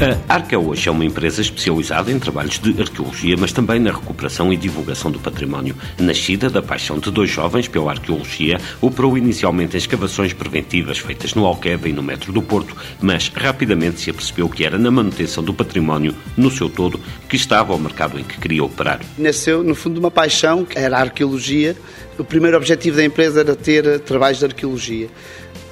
A Arca hoje é uma empresa especializada em trabalhos de arqueologia, mas também na recuperação e divulgação do património. Nascida da paixão de dois jovens pela arqueologia, operou inicialmente em escavações preventivas feitas no Alqueva e no Metro do Porto, mas rapidamente se apercebeu que era na manutenção do património no seu todo que estava o mercado em que queria operar. Nasceu, no fundo, uma paixão, que era a arqueologia. O primeiro objetivo da empresa era ter trabalhos de arqueologia.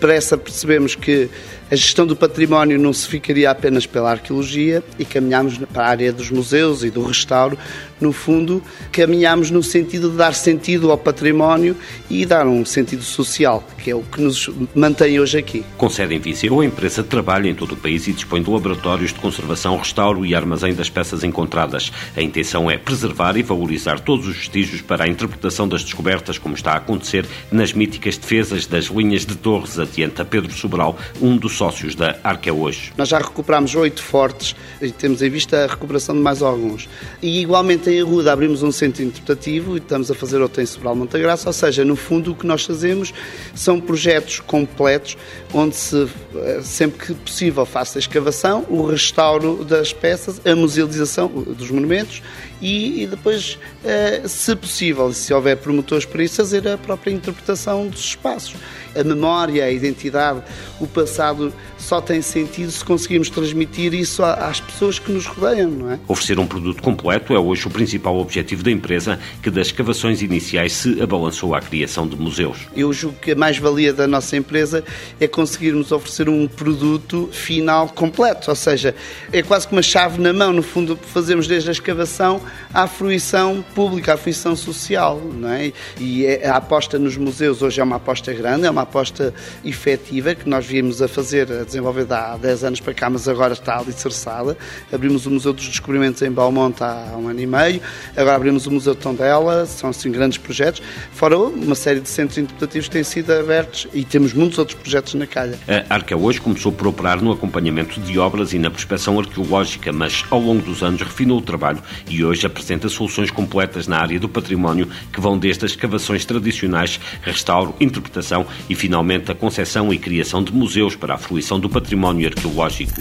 Para essa percebemos que a gestão do património não se ficaria apenas pela arqueologia e caminhámos para a área dos museus e do restauro. No fundo, caminhámos no sentido de dar sentido ao património e dar um sentido social, que é o que nos mantém hoje aqui. Com sede em Viseu, a empresa trabalha em todo o país e dispõe de laboratórios de conservação, restauro e armazém das peças encontradas. A intenção é preservar e valorizar todos os vestígios para a interpretação das descobertas, como está a acontecer nas míticas defesas das linhas de torres, adianta Pedro Sobral, um dos sócios da Arca hoje. Nós já recuperamos oito fortes e temos em vista a recuperação de mais alguns. E igualmente em Arruda abrimos um centro interpretativo e estamos a fazer outro em Sobral Montagraça, ou seja, no fundo o que nós fazemos são projetos completos onde se, eh, sempre que possível, faça a escavação, o restauro das peças, a musealização dos monumentos e, e depois, eh, se possível, se houver promotores para isso, fazer a própria interpretação dos espaços. A memória, a identidade, o passado só tem sentido se conseguirmos transmitir isso às pessoas que nos rodeiam, não é? Oferecer um produto completo é hoje o principal objetivo da empresa, que das escavações iniciais se abalançou à criação de museus. Eu julgo que a mais-valia da nossa empresa é conseguirmos oferecer um produto final completo, ou seja, é quase que uma chave na mão, no fundo, fazemos desde a escavação à fruição pública, à fruição social, não é? E é, a aposta nos museus hoje é uma aposta grande, é uma aposta efetiva que nós viemos a fazer, a desenvolver há 10 anos para cá, mas agora está alicerçada. Abrimos o Museu dos Descobrimentos em Balmonte há um ano e meio, agora abrimos o Museu de Tondela, são assim grandes projetos, fora uma série de centros interpretativos que têm sido abertos e temos muitos outros projetos na calha. A Arca hoje começou por operar no acompanhamento de obras e na prospeção arqueológica, mas ao longo dos anos refinou o trabalho e hoje apresenta soluções completas na área do património que vão desde as escavações tradicionais, restauro, interpretação e finalmente a concepção e criação de museus para a fruição do património arqueológico.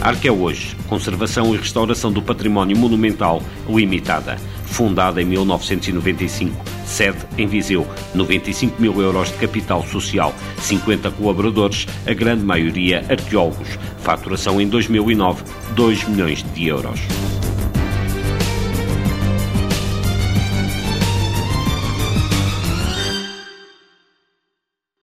Arque é hoje Conservação e Restauração do Património Monumental Limitada, fundada em 1995, sede em Viseu, 95 mil euros de capital social, 50 colaboradores, a grande maioria arqueólogos, faturação em 2009, 2 milhões de euros.